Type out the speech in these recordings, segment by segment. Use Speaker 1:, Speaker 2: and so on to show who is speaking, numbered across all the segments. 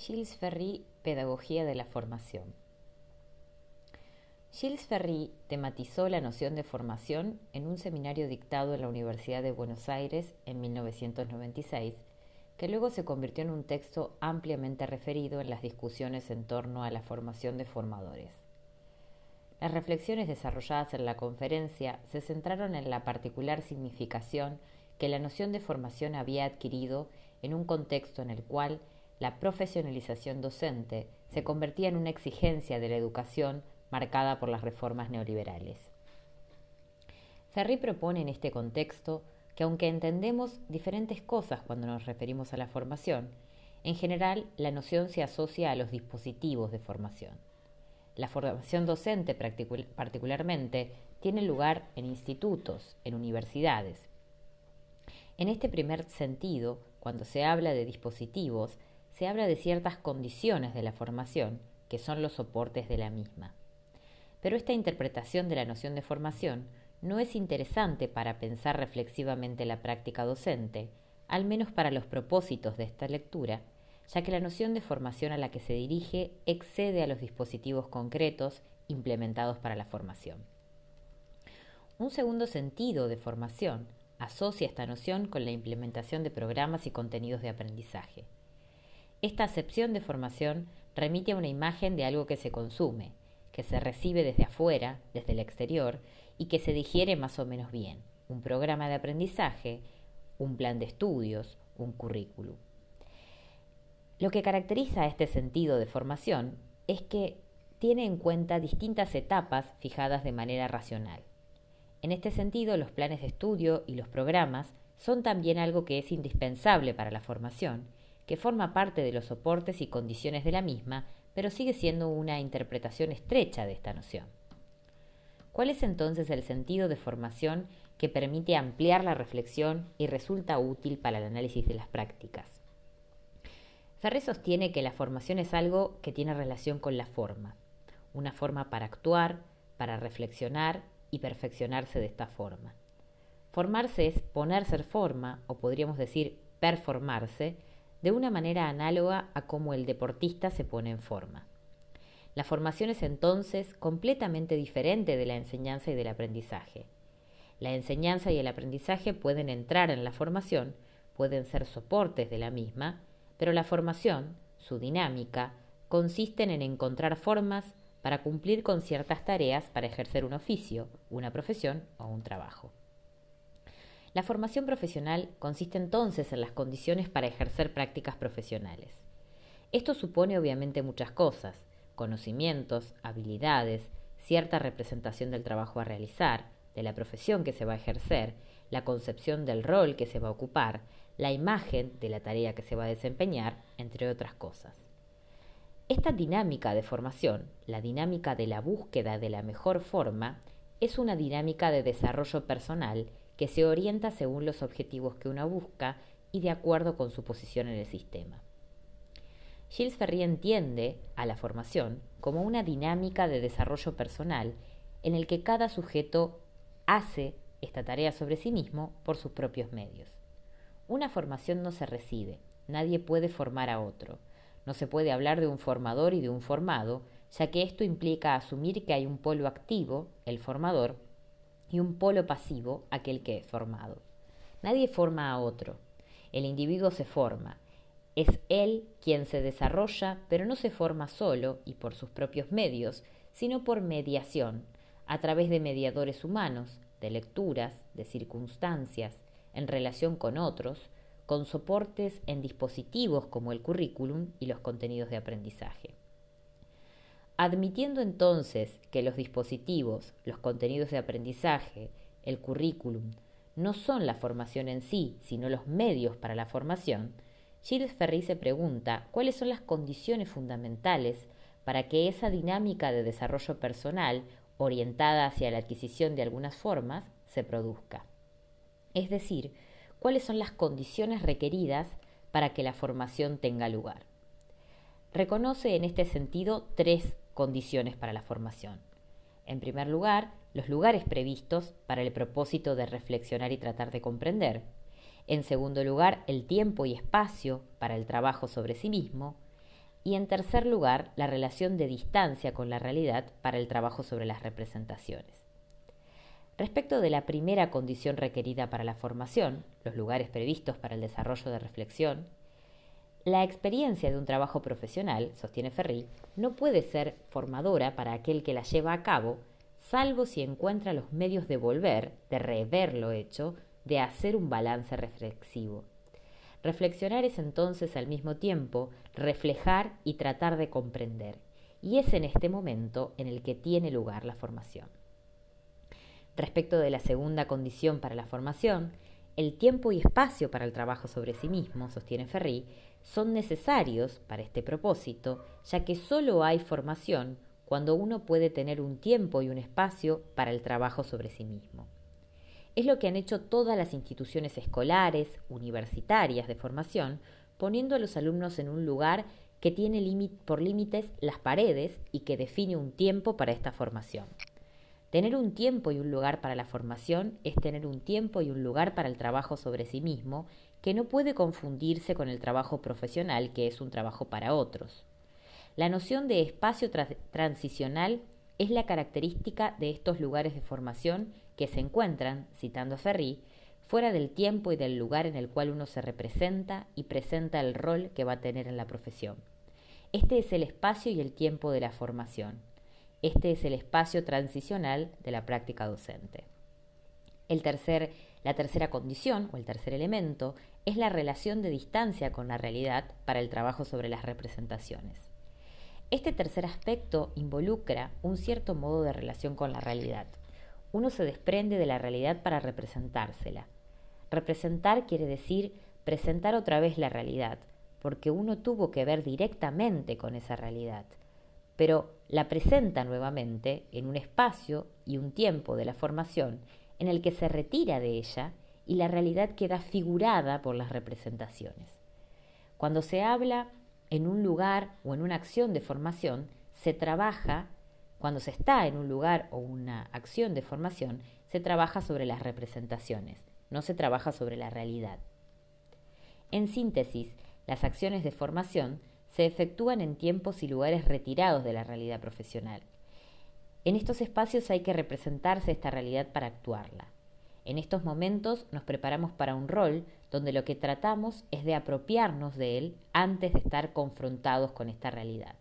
Speaker 1: Gilles Ferry, Pedagogía de la Formación. Gilles Ferry tematizó la noción de formación en un seminario dictado en la Universidad de Buenos Aires en 1996, que luego se convirtió en un texto ampliamente referido en las discusiones en torno a la formación de formadores. Las reflexiones desarrolladas en la conferencia se centraron en la particular significación que la noción de formación había adquirido en un contexto en el cual la profesionalización docente se convertía en una exigencia de la educación marcada por las reformas neoliberales. Ferri propone en este contexto que aunque entendemos diferentes cosas cuando nos referimos a la formación, en general la noción se asocia a los dispositivos de formación. La formación docente particularmente tiene lugar en institutos, en universidades. En este primer sentido, cuando se habla de dispositivos, se habla de ciertas condiciones de la formación, que son los soportes de la misma. Pero esta interpretación de la noción de formación no es interesante para pensar reflexivamente la práctica docente, al menos para los propósitos de esta lectura, ya que la noción de formación a la que se dirige excede a los dispositivos concretos implementados para la formación. Un segundo sentido de formación asocia esta noción con la implementación de programas y contenidos de aprendizaje. Esta acepción de formación remite a una imagen de algo que se consume, que se recibe desde afuera, desde el exterior, y que se digiere más o menos bien. Un programa de aprendizaje, un plan de estudios, un currículum. Lo que caracteriza a este sentido de formación es que tiene en cuenta distintas etapas fijadas de manera racional. En este sentido, los planes de estudio y los programas son también algo que es indispensable para la formación que forma parte de los soportes y condiciones de la misma, pero sigue siendo una interpretación estrecha de esta noción. ¿Cuál es entonces el sentido de formación que permite ampliar la reflexión y resulta útil para el análisis de las prácticas? Ferré sostiene que la formación es algo que tiene relación con la forma, una forma para actuar, para reflexionar y perfeccionarse de esta forma. Formarse es ponerse en forma, o podríamos decir performarse, de una manera análoga a cómo el deportista se pone en forma. La formación es entonces completamente diferente de la enseñanza y del aprendizaje. La enseñanza y el aprendizaje pueden entrar en la formación, pueden ser soportes de la misma, pero la formación, su dinámica, consisten en encontrar formas para cumplir con ciertas tareas para ejercer un oficio, una profesión o un trabajo. La formación profesional consiste entonces en las condiciones para ejercer prácticas profesionales. Esto supone obviamente muchas cosas, conocimientos, habilidades, cierta representación del trabajo a realizar, de la profesión que se va a ejercer, la concepción del rol que se va a ocupar, la imagen de la tarea que se va a desempeñar, entre otras cosas. Esta dinámica de formación, la dinámica de la búsqueda de la mejor forma, es una dinámica de desarrollo personal que se orienta según los objetivos que uno busca y de acuerdo con su posición en el sistema. Gilles Ferry entiende a la formación como una dinámica de desarrollo personal en el que cada sujeto hace esta tarea sobre sí mismo por sus propios medios. Una formación no se recibe, nadie puede formar a otro. No se puede hablar de un formador y de un formado, ya que esto implica asumir que hay un polo activo, el formador, y un polo pasivo, aquel que es formado. Nadie forma a otro. El individuo se forma. Es él quien se desarrolla, pero no se forma solo y por sus propios medios, sino por mediación, a través de mediadores humanos, de lecturas, de circunstancias, en relación con otros, con soportes en dispositivos como el currículum y los contenidos de aprendizaje. Admitiendo entonces que los dispositivos, los contenidos de aprendizaje, el currículum, no son la formación en sí, sino los medios para la formación, Gilles Ferry se pregunta cuáles son las condiciones fundamentales para que esa dinámica de desarrollo personal orientada hacia la adquisición de algunas formas se produzca. Es decir, cuáles son las condiciones requeridas para que la formación tenga lugar. Reconoce en este sentido tres condiciones para la formación. En primer lugar, los lugares previstos para el propósito de reflexionar y tratar de comprender. En segundo lugar, el tiempo y espacio para el trabajo sobre sí mismo. y en tercer lugar, la relación de distancia con la realidad para el trabajo sobre las representaciones. Respecto de la primera condición requerida para la formación, los lugares previstos para el desarrollo de reflexión, la experiencia de un trabajo profesional, sostiene Ferri, no puede ser formadora para aquel que la lleva a cabo, salvo si encuentra los medios de volver, de rever lo hecho, de hacer un balance reflexivo. Reflexionar es entonces al mismo tiempo reflejar y tratar de comprender, y es en este momento en el que tiene lugar la formación. Respecto de la segunda condición para la formación, el tiempo y espacio para el trabajo sobre sí mismo, sostiene Ferri, son necesarios para este propósito, ya que solo hay formación cuando uno puede tener un tiempo y un espacio para el trabajo sobre sí mismo. Es lo que han hecho todas las instituciones escolares, universitarias de formación, poniendo a los alumnos en un lugar que tiene por límites las paredes y que define un tiempo para esta formación. Tener un tiempo y un lugar para la formación es tener un tiempo y un lugar para el trabajo sobre sí mismo, que no puede confundirse con el trabajo profesional, que es un trabajo para otros. La noción de espacio transicional es la característica de estos lugares de formación que se encuentran, citando a Ferri, fuera del tiempo y del lugar en el cual uno se representa y presenta el rol que va a tener en la profesión. Este es el espacio y el tiempo de la formación. Este es el espacio transicional de la práctica docente. El tercer, la tercera condición o el tercer elemento es la relación de distancia con la realidad para el trabajo sobre las representaciones. Este tercer aspecto involucra un cierto modo de relación con la realidad, uno se desprende de la realidad para representársela. Representar quiere decir presentar otra vez la realidad, porque uno tuvo que ver directamente con esa realidad, pero la presenta nuevamente en un espacio y un tiempo de la formación en el que se retira de ella y la realidad queda figurada por las representaciones. Cuando se habla en un lugar o en una acción de formación, se trabaja cuando se está en un lugar o una acción de formación, se trabaja sobre las representaciones, no se trabaja sobre la realidad. En síntesis, las acciones de formación se efectúan en tiempos y lugares retirados de la realidad profesional. En estos espacios hay que representarse esta realidad para actuarla. En estos momentos nos preparamos para un rol donde lo que tratamos es de apropiarnos de él antes de estar confrontados con esta realidad.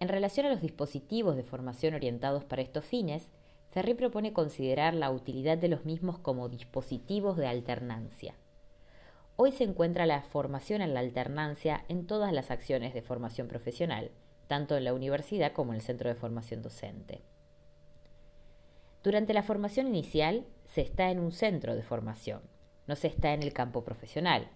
Speaker 1: En relación a los dispositivos de formación orientados para estos fines, Ferri propone considerar la utilidad de los mismos como dispositivos de alternancia. Hoy se encuentra la formación en la alternancia en todas las acciones de formación profesional, tanto en la universidad como en el centro de formación docente. Durante la formación inicial se está en un centro de formación, no se está en el campo profesional,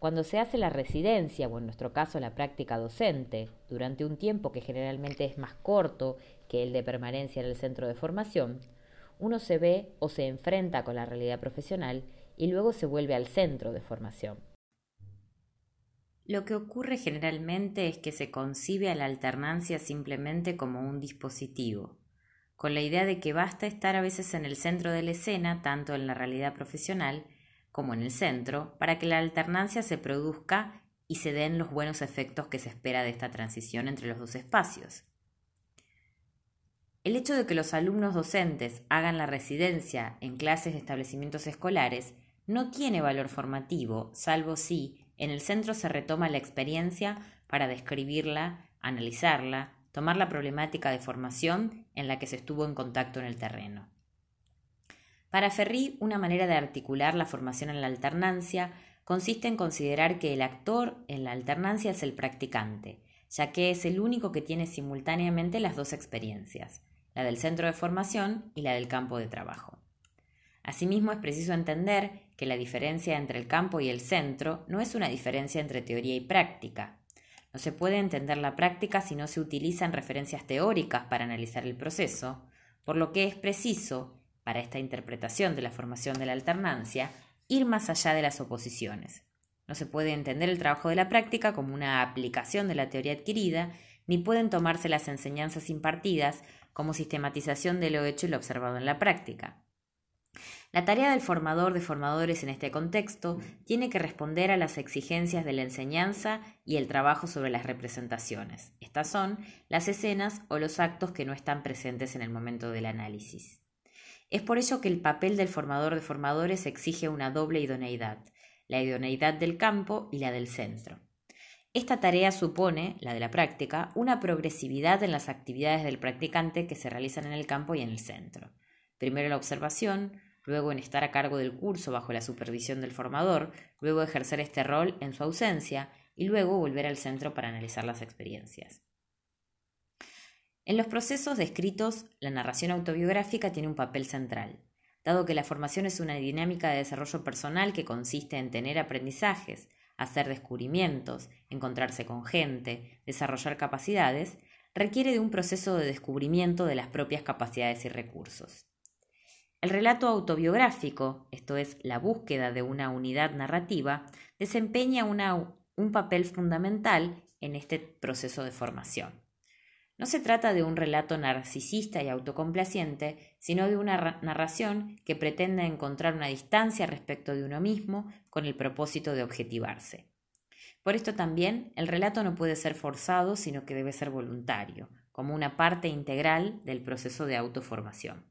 Speaker 1: cuando se hace la residencia o en nuestro caso la práctica docente durante un tiempo que generalmente es más corto que el de permanencia en el centro de formación, uno se ve o se enfrenta con la realidad profesional y luego se vuelve al centro de formación. Lo que ocurre generalmente es que se concibe a la alternancia simplemente como un dispositivo, con la idea de que basta estar a veces en el centro de la escena, tanto en la realidad profesional, como en el centro, para que la alternancia se produzca y se den los buenos efectos que se espera de esta transición entre los dos espacios. El hecho de que los alumnos docentes hagan la residencia en clases de establecimientos escolares no tiene valor formativo, salvo si en el centro se retoma la experiencia para describirla, analizarla, tomar la problemática de formación en la que se estuvo en contacto en el terreno. Para Ferri, una manera de articular la formación en la alternancia consiste en considerar que el actor en la alternancia es el practicante, ya que es el único que tiene simultáneamente las dos experiencias, la del centro de formación y la del campo de trabajo. Asimismo, es preciso entender que la diferencia entre el campo y el centro no es una diferencia entre teoría y práctica. No se puede entender la práctica si no se utilizan referencias teóricas para analizar el proceso, por lo que es preciso para esta interpretación de la formación de la alternancia, ir más allá de las oposiciones. No se puede entender el trabajo de la práctica como una aplicación de la teoría adquirida, ni pueden tomarse las enseñanzas impartidas como sistematización de lo hecho y lo observado en la práctica. La tarea del formador de formadores en este contexto tiene que responder a las exigencias de la enseñanza y el trabajo sobre las representaciones. Estas son las escenas o los actos que no están presentes en el momento del análisis. Es por ello que el papel del formador de formadores exige una doble idoneidad, la idoneidad del campo y la del centro. Esta tarea supone, la de la práctica, una progresividad en las actividades del practicante que se realizan en el campo y en el centro. Primero la observación, luego en estar a cargo del curso bajo la supervisión del formador, luego ejercer este rol en su ausencia y luego volver al centro para analizar las experiencias. En los procesos descritos, la narración autobiográfica tiene un papel central, dado que la formación es una dinámica de desarrollo personal que consiste en tener aprendizajes, hacer descubrimientos, encontrarse con gente, desarrollar capacidades, requiere de un proceso de descubrimiento de las propias capacidades y recursos. El relato autobiográfico, esto es, la búsqueda de una unidad narrativa, desempeña un papel fundamental en este proceso de formación. No se trata de un relato narcisista y autocomplaciente, sino de una narración que pretende encontrar una distancia respecto de uno mismo con el propósito de objetivarse. Por esto también el relato no puede ser forzado, sino que debe ser voluntario, como una parte integral del proceso de autoformación.